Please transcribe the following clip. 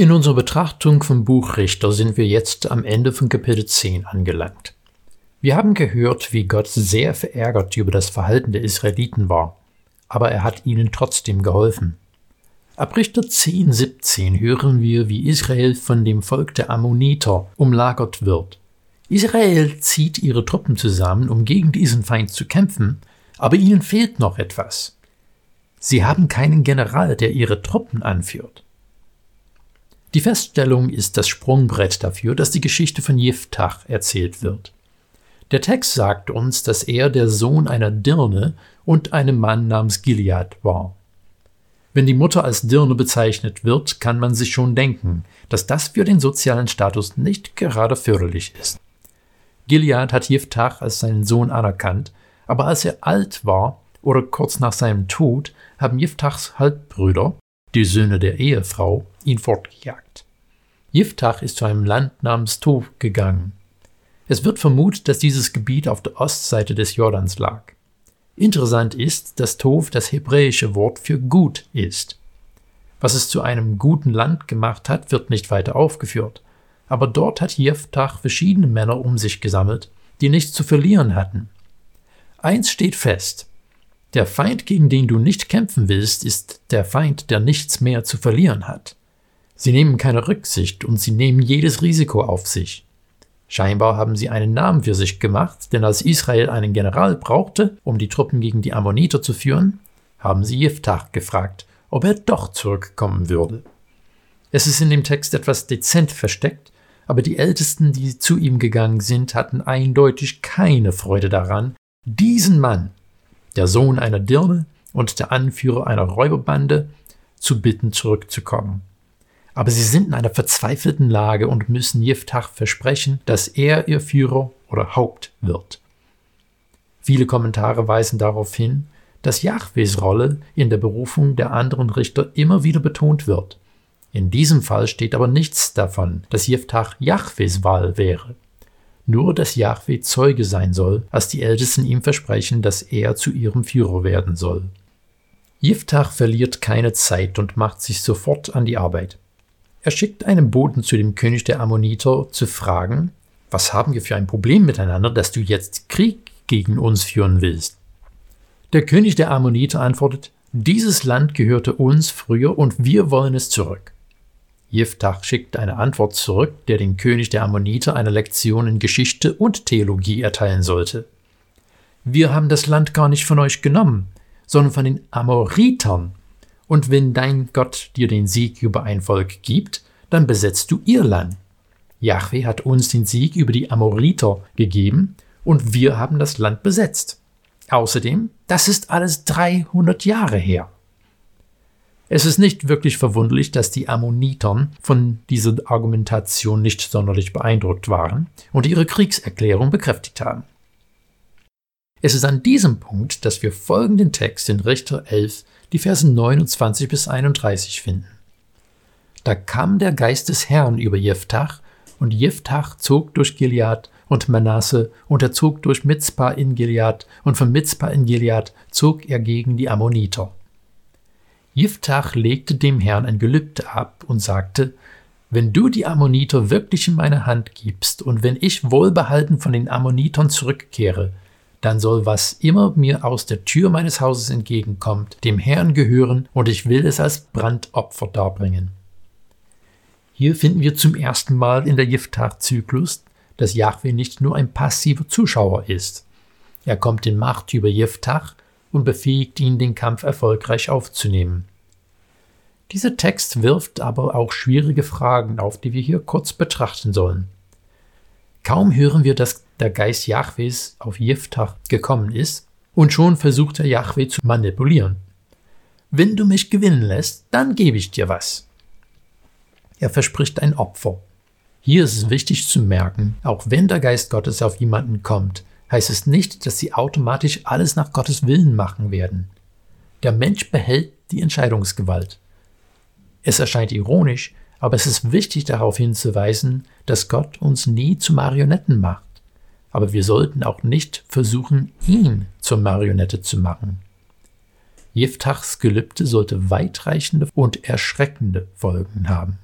In unserer Betrachtung vom Buch Richter sind wir jetzt am Ende von Kapitel 10 angelangt. Wir haben gehört, wie Gott sehr verärgert über das Verhalten der Israeliten war, aber er hat ihnen trotzdem geholfen. Ab Richter 10, 17 hören wir, wie Israel von dem Volk der Ammoniter umlagert wird. Israel zieht ihre Truppen zusammen, um gegen diesen Feind zu kämpfen, aber ihnen fehlt noch etwas. Sie haben keinen General, der ihre Truppen anführt. Die Feststellung ist das Sprungbrett dafür, dass die Geschichte von Jiftach erzählt wird. Der Text sagt uns, dass er der Sohn einer Dirne und einem Mann namens Gilead war. Wenn die Mutter als Dirne bezeichnet wird, kann man sich schon denken, dass das für den sozialen Status nicht gerade förderlich ist. Gilead hat Jiftach als seinen Sohn anerkannt, aber als er alt war oder kurz nach seinem Tod, haben Jiftachs Halbbrüder, die Söhne der Ehefrau, ihn fortgejagt. Jiftach ist zu einem Land namens Tov gegangen. Es wird vermutet, dass dieses Gebiet auf der Ostseite des Jordans lag. Interessant ist, dass Tov das hebräische Wort für gut ist. Was es zu einem guten Land gemacht hat, wird nicht weiter aufgeführt. Aber dort hat Jeftach verschiedene Männer um sich gesammelt, die nichts zu verlieren hatten. Eins steht fest. Der Feind, gegen den du nicht kämpfen willst, ist der Feind, der nichts mehr zu verlieren hat. Sie nehmen keine Rücksicht und sie nehmen jedes Risiko auf sich. Scheinbar haben sie einen Namen für sich gemacht, denn als Israel einen General brauchte, um die Truppen gegen die Ammoniter zu führen, haben sie Jeftach gefragt, ob er doch zurückkommen würde. Es ist in dem Text etwas dezent versteckt, aber die Ältesten, die zu ihm gegangen sind, hatten eindeutig keine Freude daran, diesen Mann, der Sohn einer Dirne und der Anführer einer Räuberbande, zu bitten, zurückzukommen. Aber sie sind in einer verzweifelten Lage und müssen Jiftach versprechen, dass er ihr Führer oder Haupt wird. Viele Kommentare weisen darauf hin, dass Jahwes Rolle in der Berufung der anderen Richter immer wieder betont wird. In diesem Fall steht aber nichts davon, dass Jiftach Jahwes Wahl wäre nur dass Jahwe Zeuge sein soll, als die Ältesten ihm versprechen, dass er zu ihrem Führer werden soll. Jiftach verliert keine Zeit und macht sich sofort an die Arbeit. Er schickt einen Boten zu dem König der Ammoniter zu fragen, was haben wir für ein Problem miteinander, dass du jetzt Krieg gegen uns führen willst? Der König der Ammoniter antwortet, dieses Land gehörte uns früher und wir wollen es zurück. Jiftach schickt eine Antwort zurück, der den König der Ammoniter eine Lektion in Geschichte und Theologie erteilen sollte. Wir haben das Land gar nicht von euch genommen, sondern von den Amoritern. Und wenn dein Gott dir den Sieg über ein Volk gibt, dann besetzt du ihr Land. Jahwe hat uns den Sieg über die Amoriter gegeben und wir haben das Land besetzt. Außerdem, das ist alles 300 Jahre her. Es ist nicht wirklich verwunderlich, dass die Ammonitern von dieser Argumentation nicht sonderlich beeindruckt waren und ihre Kriegserklärung bekräftigt haben. Es ist an diesem Punkt, dass wir folgenden Text in Richter 11, die Verse 29 bis 31 finden. Da kam der Geist des Herrn über Jeftach, und Jeftach zog durch Gilead und Manasse, und er zog durch Mitzpah in Gilead, und von Mitzpah in Gilead zog er gegen die Ammoniter. Jiftach legte dem Herrn ein Gelübde ab und sagte, wenn du die Ammoniter wirklich in meine Hand gibst und wenn ich wohlbehalten von den Ammonitern zurückkehre, dann soll was immer mir aus der Tür meines Hauses entgegenkommt, dem Herrn gehören und ich will es als Brandopfer darbringen. Hier finden wir zum ersten Mal in der Jiftach-Zyklus, dass Jahwe nicht nur ein passiver Zuschauer ist. Er kommt in Macht über Jiftach und befähigt ihn, den Kampf erfolgreich aufzunehmen. Dieser Text wirft aber auch schwierige Fragen auf, die wir hier kurz betrachten sollen. Kaum hören wir, dass der Geist Jahwes auf Jiftach gekommen ist, und schon versucht er Jahwe zu manipulieren. Wenn du mich gewinnen lässt, dann gebe ich dir was. Er verspricht ein Opfer. Hier ist es wichtig zu merken, auch wenn der Geist Gottes auf jemanden kommt, heißt es nicht, dass sie automatisch alles nach Gottes Willen machen werden. Der Mensch behält die Entscheidungsgewalt. Es erscheint ironisch, aber es ist wichtig darauf hinzuweisen, dass Gott uns nie zu Marionetten macht. Aber wir sollten auch nicht versuchen, ihn zur Marionette zu machen. Jiftachs Gelübde sollte weitreichende und erschreckende Folgen haben.